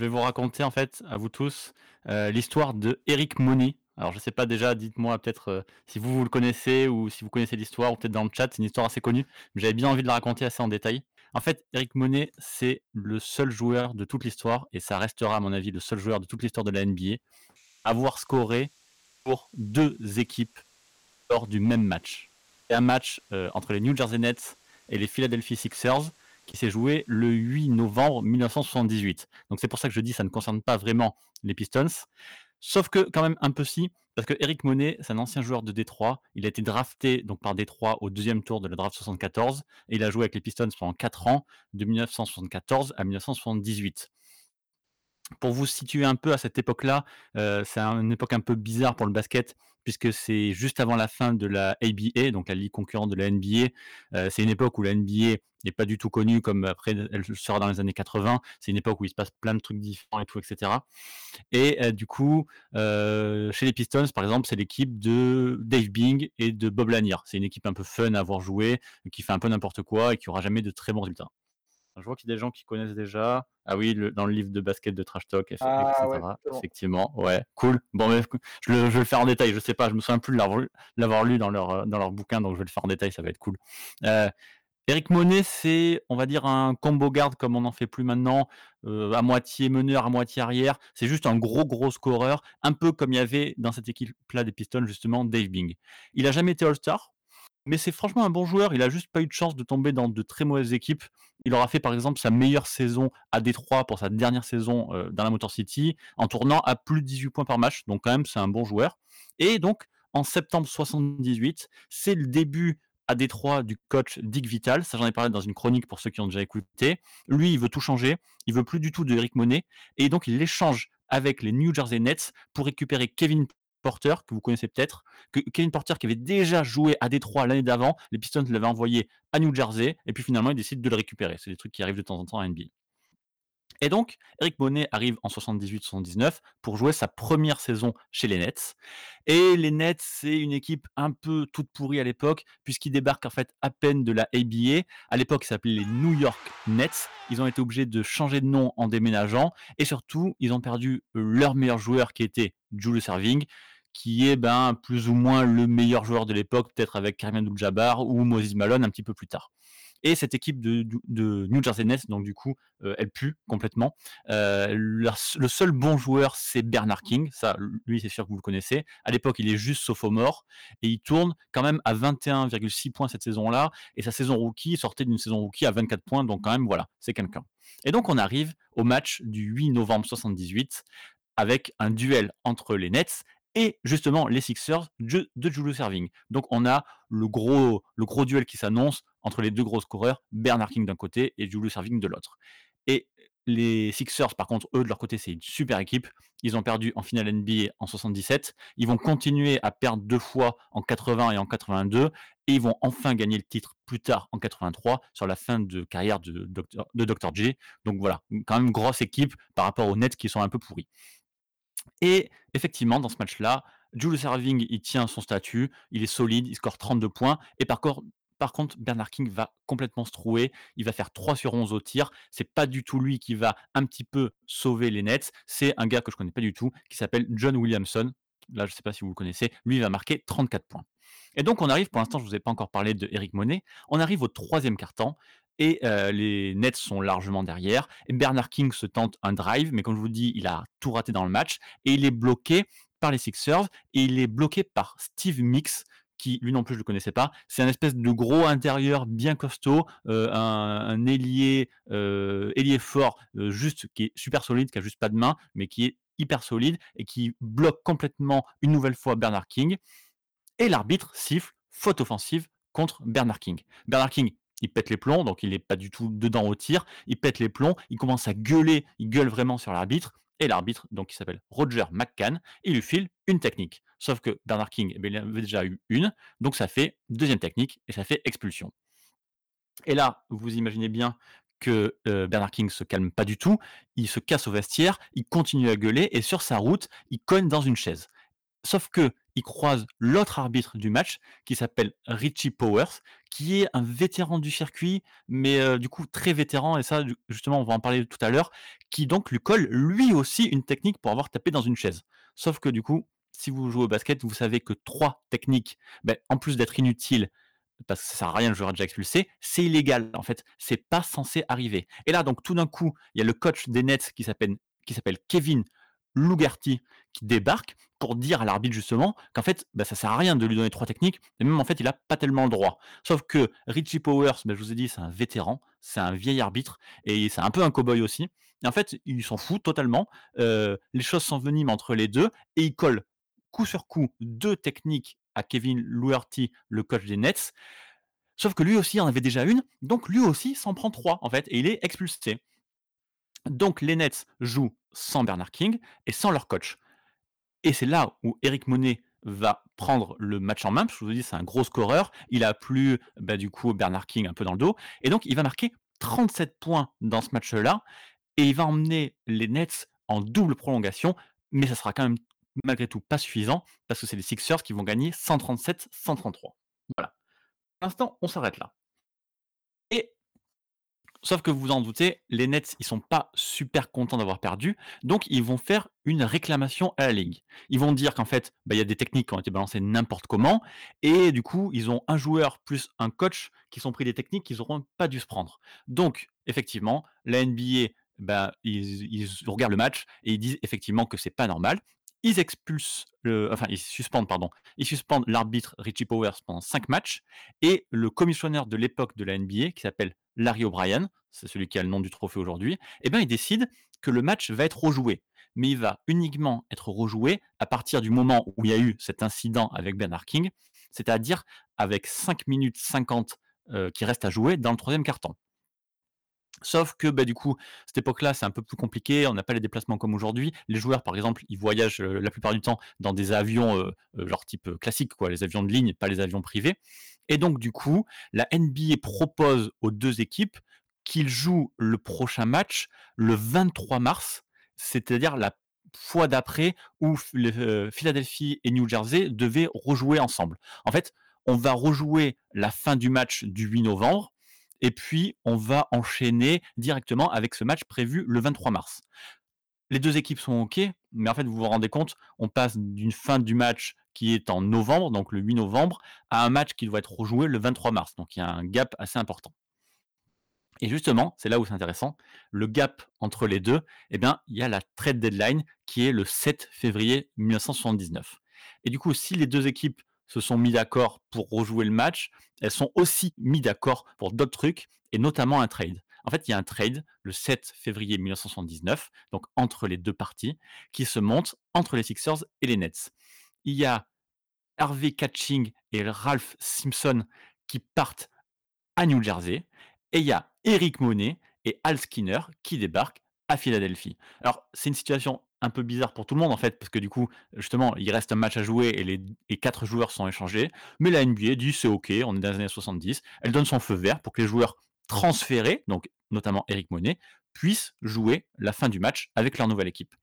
vais vous raconter en fait à vous tous euh, l'histoire de Eric Money. Alors je sais pas déjà, dites-moi peut-être euh, si vous, vous le connaissez ou si vous connaissez l'histoire ou peut-être dans le chat, c'est une histoire assez connue, mais j'avais bien envie de la raconter assez en détail. En fait, Eric Monet, c'est le seul joueur de toute l'histoire, et ça restera à mon avis le seul joueur de toute l'histoire de la NBA, à avoir scoré pour deux équipes lors du même match. Un match euh, entre les New Jersey Nets et les Philadelphia Sixers qui s'est joué le 8 novembre 1978. Donc c'est pour ça que je dis que ça ne concerne pas vraiment les Pistons. Sauf que quand même un peu si, parce que Eric Monet, c'est un ancien joueur de Détroit. Il a été drafté donc par Détroit au deuxième tour de la draft 74 et il a joué avec les Pistons pendant 4 ans, de 1974 à 1978 pour vous situer un peu à cette époque-là, euh, c'est une époque un peu bizarre pour le basket, puisque c'est juste avant la fin de la ABA, donc la ligue concurrente de la NBA. Euh, c'est une époque où la NBA n'est pas du tout connue comme après elle sera dans les années 80. C'est une époque où il se passe plein de trucs différents et tout, etc. Et euh, du coup, chez les Pistons, par exemple, c'est l'équipe de Dave Bing et de Bob Lanier. C'est une équipe un peu fun à avoir joué, qui fait un peu n'importe quoi et qui aura jamais de très bons résultats. Je vois qu'il y a des gens qui connaissent déjà. Ah oui, dans le livre de basket de Trash Talk, etc. Ah effectivement, ouais, cool. Bon, je, le, vais le faire en détail. Je sais pas, je me souviens plus de l'avoir lu dans leur, dans leur bouquin, donc je vais le faire en détail, ça va être cool. Euh, Eric Monet, c'est, on va dire, un combo garde comme on n'en fait plus maintenant, euh, à moitié meneur, à moitié arrière. C'est juste un gros, gros scoreur, un peu comme il y avait dans cette équipe-là des Pistons, justement, Dave Bing. Il a jamais été All-Star, mais c'est franchement un bon joueur. Il a juste pas eu de chance de tomber dans de très mauvaises équipes. Il aura fait par exemple sa meilleure saison à Détroit pour sa dernière saison euh, dans la Motor City en tournant à plus de 18 points par match. Donc quand même c'est un bon joueur. Et donc en septembre 78, c'est le début à Détroit du coach Dick Vital. Ça j'en ai parlé dans une chronique pour ceux qui ont déjà écouté. Lui il veut tout changer. Il veut plus du tout de Eric Monet et donc il l'échange avec les New Jersey Nets pour récupérer Kevin Porter, que vous connaissez peut-être, que Kevin Porter qui avait déjà joué à Détroit l'année d'avant, les Pistons l'avaient envoyé à New Jersey, et puis finalement ils décident de le récupérer. C'est des trucs qui arrivent de temps en temps à NBA. Et donc, Eric Monet arrive en 78-79 pour jouer sa première saison chez les Nets. Et les Nets, c'est une équipe un peu toute pourrie à l'époque, puisqu'ils débarquent en fait à peine de la ABA. À l'époque, ils s'appelaient les New York Nets. Ils ont été obligés de changer de nom en déménageant. Et surtout, ils ont perdu leur meilleur joueur qui était Julius Serving, qui est ben, plus ou moins le meilleur joueur de l'époque, peut-être avec Karim Abdul-Jabbar ou Moses Malone un petit peu plus tard. Et cette équipe de, New Jersey Nets, donc du coup, euh, elle pue complètement. Euh, le, seul bon joueur, c'est Bernard King. Ça, lui, c'est sûr que vous le connaissez. À l'époque, il est juste sophomore et il tourne quand même à 21,6 points cette saison-là. Et sa saison rookie sortait d'une saison rookie à 24 points. Donc quand même, voilà, c'est quelqu'un. Et donc on arrive au match du 8 novembre 78 avec un duel entre les Nets et justement les Sixers de, de Julius Serving. Donc on a le gros, le gros duel qui s'annonce entre les deux gros scoreurs, Bernard King d'un côté et Julius Serving de l'autre. Et les Sixers, par contre, eux, de leur côté, c'est une super équipe. Ils ont perdu en finale NBA en 77. Ils vont continuer à perdre deux fois en 80 et en 82. Et ils vont enfin gagner le titre plus tard en 83 sur la fin de carrière de Dr. De Dr. J. Donc voilà, quand même grosse équipe par rapport aux Nets qui sont un peu pourris. Et effectivement, dans ce match-là, Julius Erving, il tient son statut, il est solide, il score 32 points. Et par, contre, Bernard King va complètement se trouer. Il va faire 3 sur 11 au tir. C'est pas du tout lui qui va un petit peu sauver les Nets. C'est un gars que je connais pas du tout, qui s'appelle John Williamson. Là, je sais pas si vous le connaissez. Lui, il va marquer 34 points. Et donc, on arrive, pour l'instant, je vous ai pas encore parlé de Eric Monet. On arrive au troisième quart-temps et euh, les Nets sont largement derrière. Bernard King se tente un drive, mais comme je vous dis, il a tout raté dans le match et il est bloqué par les Sixers et il est bloqué par Steve Mix qui lui non plus je le connaissais pas. C'est un espèce de gros intérieur bien costaud, euh, un, ailier, euh, fort, juste qui est super solide, qui a juste pas de main, mais qui est hyper solide et qui bloque complètement une nouvelle fois Bernard King. Et l'arbitre siffle faute offensive contre Bernard King. Bernard King il pète les plombs, donc il n'est pas du tout dedans au tir, il pète les plombs, il commence à gueuler, il gueule vraiment sur l'arbitre, et l'arbitre, donc il s'appelle Roger McCann, il lui file une technique. Sauf que Bernard King, eh il avait déjà eu une, donc ça fait deuxième technique, et ça fait expulsion. Et là, vous imaginez bien que euh, Bernard King se calme pas du tout, il se casse au vestiaire, il continue à gueuler, et sur sa route, il cogne dans une chaise. Sauf qu'il croise l'autre arbitre du match qui s'appelle Richie Powers, qui est un vétéran du circuit, mais heu, du coup très vétéran et ça, justement, on va en parler tout à l'heure, qui donc lui colle lui aussi une technique pour avoir tapé dans une chaise. Sauf que du coup, si vous jouez au basket, vous savez que 3 techniques, beh, en plus d'être inutiles, parce que ça sert à rien, le joueur déjà expulsé, c'est illégal en fait, c'est pas censé arriver. Et là donc tout d'un coup, il y a le coach des Nets qui s'appelle qui s'appelle Kevin Lougarty qui débarque pour dire à l'arbitre justement qu'en fait, bah, ça sert à rien de lui donner trois techniques et même en fait, il a pas tellement le droit. Sauf que Richie Powers, bah, je vous ai dit, c'est un vétéran, c'est un vieil arbitre et c'est un peu un cow-boy aussi et en fait, il s'en fout totalement, heu, les choses s'enveniment entre les 2 et il colle coup sur coup 2 techniques à Kevin Lougarty, le coach des Nets. Sauf que lui aussi en avait déjà une, donc lui aussi s'en prend 3 en fait et il est expulsé. Donc les Nets jouent sans Bernard King et sans leur coach. Et c'est là où Eric Monet va prendre le match en main, je vous dit, c'est un gros scoreur. Il a plus, bah, du coup, Bernard King un peu dans le dos. Et donc, il va marquer 37 points dans ce match-là. Et il va emmener les Nets en double prolongation. Mais ça sera quand même, malgré tout, pas suffisant, parce que c'est les Sixers qui vont gagner 137-133. Voilà. Pour l'instant, on s'arrête là. Sauf que vous vous en doutez, les Nets, ils sont pas super contents d'avoir perdu, donc ils vont faire une réclamation à la ligue. Ils vont dire qu'en fait, bah, il y a des techniques qui ont été balancées n'importe comment, et du coup, ils ont un joueur plus un coach qui sont pris des techniques qu'ils n'auront pas dû se prendre. Donc, effectivement, la NBA, ils, ils regardent le match et ils disent effectivement que c'est pas normal. Ils expulsent, enfin ils suspendent, pardon, ils suspendent l'arbitre Richie Powers pendant 5 matchs et le commissionnaire de l'époque de la NBA qui s'appelle Larry O'Brien, c'est celui qui a le nom du trophée aujourd'hui, eh ben il décide que le match va être rejoué. Mais il va uniquement être rejoué à partir du moment où il y a eu cet incident avec Bernard King, c'est-à-dire avec 5 minutes 50 euh, qui restent à jouer dans le troisième quart-temps. Sauf que, bah, du coup, cette époque-là, c'est un peu plus compliqué. On n'a pas les déplacements comme aujourd'hui. Les joueurs, par exemple, ils voyagent euh, la plupart du temps dans des avions, euh, euh, genre type classique, quoi, les avions de ligne, pas les avions privés. Et donc, du coup, la NBA propose aux deux équipes qu'ils jouent le prochain match le 23 mars, c'est-à-dire la fois d'après où Philadelphie et New Jersey devaient rejouer ensemble. En fait, on va rejouer la fin du match du 8 novembre et puis, on va enchaîner directement avec ce match prévu le 23 mars. Les deux équipes sont OK, mais en fait, vous vous rendez compte, on passe d'une fin du match qui est en novembre, donc le 8 novembre, à un match qui doit être rejoué le 23 mars. Donc, il y a un gap assez important. Et justement, c'est là où c'est intéressant, le gap entre les deux, eh bien, il y a la trade deadline qui est le 7 février 1979. Et du coup, si les deux équipes se sont mis d'accord pour rejouer le match, elles sont aussi mis d'accord pour d'autres trucs, et notamment un trade. En fait, il y a un trade le 7 février 1979, donc entre les deux parties, qui se monte entre les Sixers et les Nets. Il y a Harvey Catching et Ralph Simpson qui partent à New Jersey, et il y a Eric Monet et Al Skinner qui débarquent à Philadelphie. Alors, c'est une situation un peu bizarre pour tout le monde en fait, parce que du coup, justement, il reste un match à jouer et les, quatre joueurs sont échangés. Mais la NBA dit c'est ok, on est dans les années 70. Elle donne son feu vert pour que les joueurs transférés, donc notamment Eric Monet, puissent jouer la fin du match avec leur nouvelle équipe.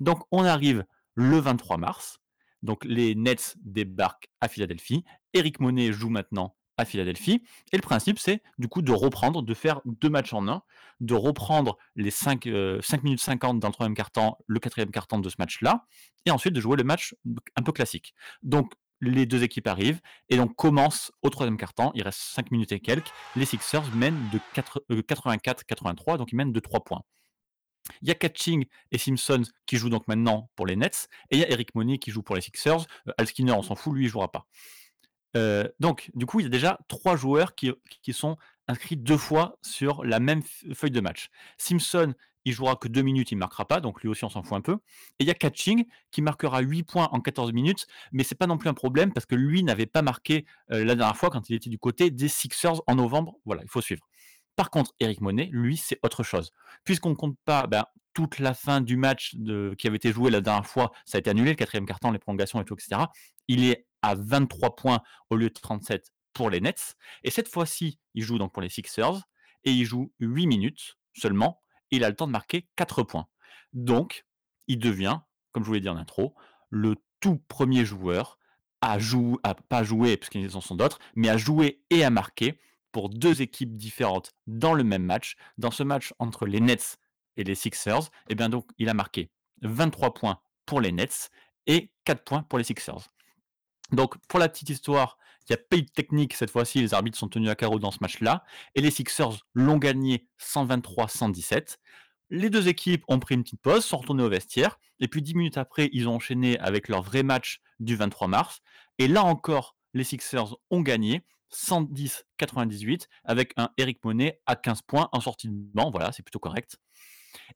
Donc on arrive le 23 mars. Donc les Nets débarquent à Philadelphie. Eric Monet joue maintenant à Philadelphie. Et le principe, c'est du coup de reprendre, de faire deux matchs en un, de reprendre les 5, euh, minutes 50 dans le troisième quart-temps, le quatrième quart-temps de ce match-là, et ensuite de jouer le match un peu classique. Donc les deux équipes arrivent, et donc commence au troisième quart-temps, il reste 5 minutes et quelques, les Sixers mènent de 84-83, euh, donc ils mènent de 3 points. Il y a Catching et Simpson qui jouent donc maintenant pour les Nets, et il y a Eric Money qui joue pour les Sixers. Euh, Al Skinner, on s'en fout, lui, il jouera pas donc, du coup, il y a déjà trois joueurs qui, sont inscrits deux fois sur la même feuille de match. Simpson, il jouera que deux minutes, il ne marquera pas, donc lui aussi on s'en fout un peu. Et il y a Catching qui marquera 8 points en 14 minutes, mais c'est pas non plus un problème parce que lui n'avait pas marqué la dernière fois quand il était du côté des Sixers en novembre. Voilà, il faut suivre. Par contre, Eric Monet, lui, c'est autre chose. Puisqu'on ne compte pas ben, toute la fin du match qui avait été joué la dernière fois, ça a été annulé, le quatrième carton, les prolongations et tout, etc. Il est à 23 points au lieu de 37 pour les Nets. Et cette fois-ci, il joue donc pour les Sixers et il joue 8 minutes seulement. il a le temps de marquer 4 points. Donc, il devient, comme je vous l'ai dit en intro, le tout premier joueur à jouer, à pas jouer parce qu'ils en sont d'autres, mais à jouer et à marquer pour deux équipes différentes dans le même match. Dans ce match entre les Nets et les Sixers, et eh bien donc il a marqué 23 points pour les Nets et 4 points pour les Sixers. Donc pour la petite histoire, il n'y a eu de technique cette fois-ci, les arbitres sont tenus à carreau dans ce match-là, et les Sixers l'ont gagné 123-117. Les deux équipes ont pris une petite pause, sont retournées au vestiaire, et puis 10 minutes après, ils ont enchaîné avec leur vrai match du 23 mars. Et là encore, les Sixers ont gagné 110-98 avec un Eric Monet à 15 points en sortie de banc. Voilà, c'est plutôt correct.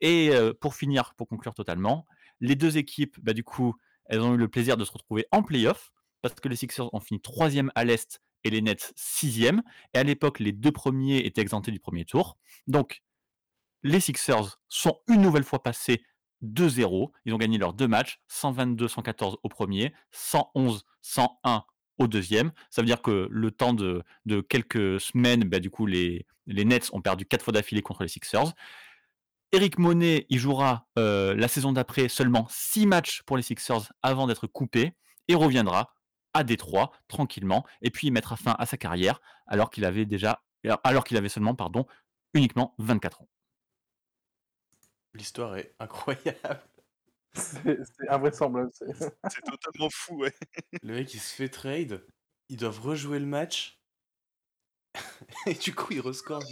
Et pour finir, pour conclure totalement, les deux équipes, bah, du coup, elles ont eu le plaisir de se retrouver en playoff parce que les Sixers ont fini troisième à l'Est et les Nets sixième. Et à l'époque, les deux premiers étaient exemptés du premier tour. Donc, les Sixers sont une nouvelle fois passés 2-0. Ils ont gagné leurs deux matchs, 122-114 au premier, 111-101 au deuxième. Ça veut dire que le temps de, quelques semaines, bah, du coup, les, Nets ont perdu quatre fois d'affilée contre les Sixers. Eric Monet, il jouera euh, la saison d'après seulement six matchs pour les Sixers avant d'être coupé et reviendra à Détroit tranquillement et puis il mettra fin à sa carrière alors qu'il avait déjà alors qu'il avait seulement pardon uniquement 24 ans. L'histoire est incroyable. C'est invraisemblable. C'est totalement fou, ouais. Le mec, il se fait trade, ils doivent rejouer le match, et du coup, il rescore.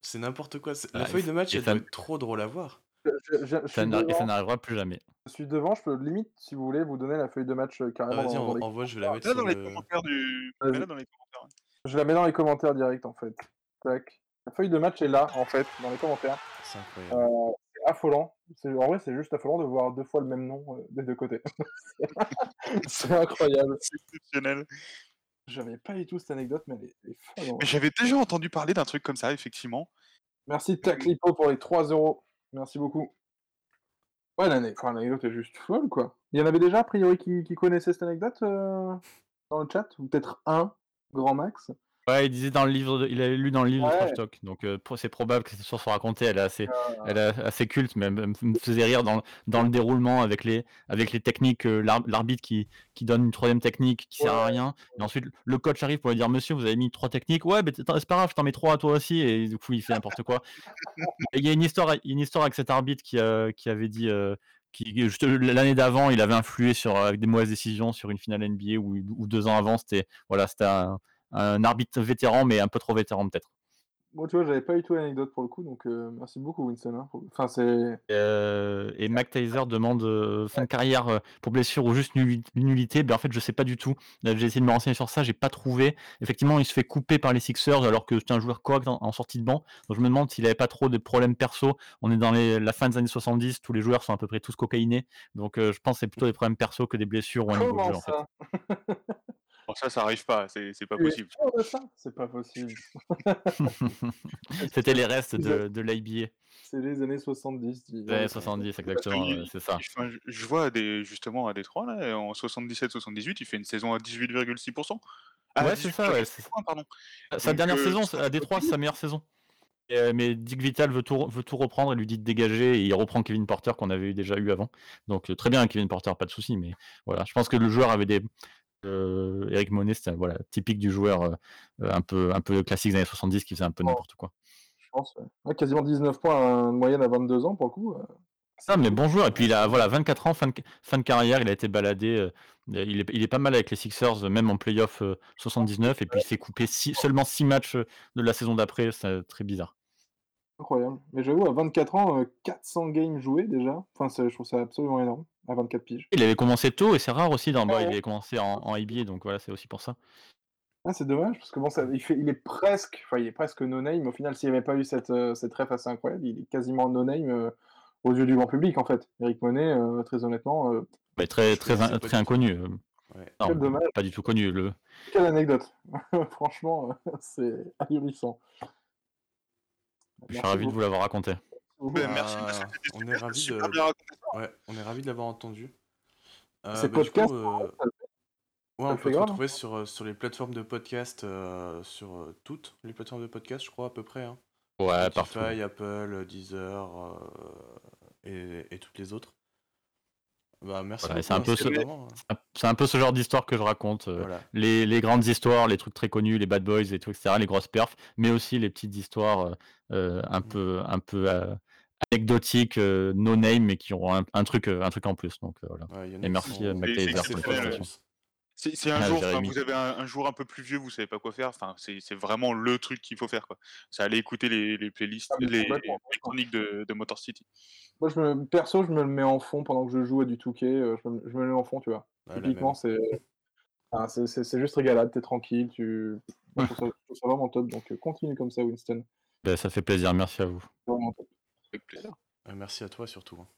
C'est n'importe quoi. La feuille de match, elle doit être trop drôle à voir. Ça n'arrivera plus jamais. Je suis devant, je peux limite, si vous voulez, vous donner la feuille de match euh, carrément. Vas-y, on, envoie, je vais la mettre dans, les commentaires du... dans les commentaires. Je la mets dans les commentaires direct en fait. Tac. La feuille de match est là en fait, dans les commentaires. C'est incroyable. Euh, affolant. En vrai, c'est juste affolant de voir deux fois le même nom euh, des deux côtés. c'est incroyable. C'est exceptionnel. J'avais pas du tout cette anecdote, mais elle est, folle. J'avais déjà entendu parler d'un truc comme ça, effectivement. Merci Taclipo pour les 3 euros. Merci beaucoup. Ouais, l'anecdote est juste folle, quoi. Il y en avait déjà, a priori, qui, qui connaissaient cette anecdote euh, dans le chat? Ou peut-être un, grand max? Ouais, il disait dans le livre, il avait lu dans le livre de Trash Talk, donc euh, c'est probable que cette histoire soit racontée. Elle est assez, ah. elle est assez culte, mais elle me faisait rire dans, dans le déroulement avec les, avec les techniques, euh, l'arbitre qui, qui donne une troisième technique qui sert à rien, et ensuite le coach arrive pour lui dire Monsieur, vous avez mis trois techniques, ouais, mais c'est pas grave, je t'en mets trois à toi aussi, et du coup il fait n'importe quoi. il y a une histoire, une histoire avec cet arbitre qui, qui avait dit. Euh, qui l'année d'avant, il avait influé sur avec des mauvaises décisions sur une finale NBA ou, ou deux ans avant, c'était voilà, c'était un, un arbitre vétéran, mais un peu trop vétéran peut-être. Bon, tu vois, j'avais pas eu tout l'anecdote pour le coup, donc euh, merci beaucoup, Winston. Hein, enfin, c'est. Euh, et Mac Taser demande euh, fin de carrière pour blessure ou juste nullité. Ben, en fait, je sais pas du tout. J'ai essayé de me renseigner sur ça, j'ai pas trouvé. Effectivement, il se fait couper par les Sixers alors que c'est un joueur correct en, sortie de banc. Donc, je me demande s'il avait pas trop de problèmes perso. On est dans la fin des années 70, tous les joueurs sont à peu près tous cocaïnés. Donc, je pense que c'est plutôt des problèmes perso que des blessures ou un niveau de jeu, en fait. Ça, ça arrive pas, c'est pas possible. C'est pas possible. C'était les restes de, de l'IBA. C'est les années 70. Ouais, 70, exactement, c'est ça. je vois des, justement à Détroit, là, en 77-78, il fait une saison à 18,6%. Ah, ouais, c'est ça, ouais. Pardon. Sa dernière euh, saison, à Détroit, c'est sa meilleure saison. Euh, mais Dick Vital veut tout, veut tout reprendre et lui dit de dégager et il reprend Kevin Porter qu'on avait déjà eu avant. Donc euh, très bien Kevin Porter, pas de souci, mais voilà, je pense que le joueur avait des, euh, Eric Monet, c'est voilà, typique du joueur euh, un, peu, un peu classique des années 70 qui faisait un peu n'importe quoi. Je pense, quasiment 19 points en moyenne à 22 ans pour le coup. Ça, mais bon joueur. Et puis il a voilà, 24 ans, fin de, fin de carrière, il a été baladé. Euh, il, est, il, est, pas mal avec les Sixers, même en playoff 79. Et puis il s'est coupé seulement 6 matchs de la saison d'après. C'est très bizarre. Incroyable. Mais j'avoue, à 24 ans, 400 games joués déjà. Enfin, je trouve ça absolument énorme à 24 piges. Il avait commencé tôt et c'est rare aussi dans il avait commencé en, en donc voilà, c'est aussi pour ça. Ah, c'est dommage parce que bon, ça, il, fait, il est presque, enfin, il est presque no name. Au final, s'il n'y avait pas eu cette, euh, cette ref assez incroyable, il est quasiment no name euh, aux yeux du grand public en fait. Eric Monet, euh, très honnêtement. très, très, très inconnu. Pas du tout connu. Le... Quelle anecdote Franchement, c'est ahurissant. Je suis ravi de vous l'avoir raconté. Merci, on est ravi de... Ouais, on est ravi de l'avoir entendu. Euh, C'est bah, podcast euh, Ouais, on peut le retrouver sur, euh, sur les plateformes de podcast, sur toutes les plateformes de podcast, je crois, à peu près. Hein. Ouais, partout. Apple, Deezer et, et toutes les autres. Bah, merci c'est un peu ce c'est un peu ce genre d'histoire que je raconte, les les grandes histoires, les trucs très connus, les bad boys et tout et les grosses perfs, mais aussi les petites histoires, un mmh. peu un peu, anecdotiques, no name, mais qui auront un truc, un truc en plus donc voilà et merci, c'est un ah, jour, vous avez un, jour un peu plus vieux, vous savez pas quoi faire. Enfin, c'est vraiment le truc qu'il faut faire, quoi. C'est aller écouter les, les playlists, ah, les, chroniques de, de, Motor City. Moi, je me, perso, je me le mets en fond pendant que je joue à du Touquet. Euh, je, me, je me le mets en fond, tu vois. Typiquement, c'est c'est juste régalade, t'es tranquille, tu. Moi, je, trouve ça, vraiment top. Donc, euh, continue comme ça, Winston. Ben, ça fait plaisir, merci à vous. Avec plaisir. merci à toi surtout. Hein.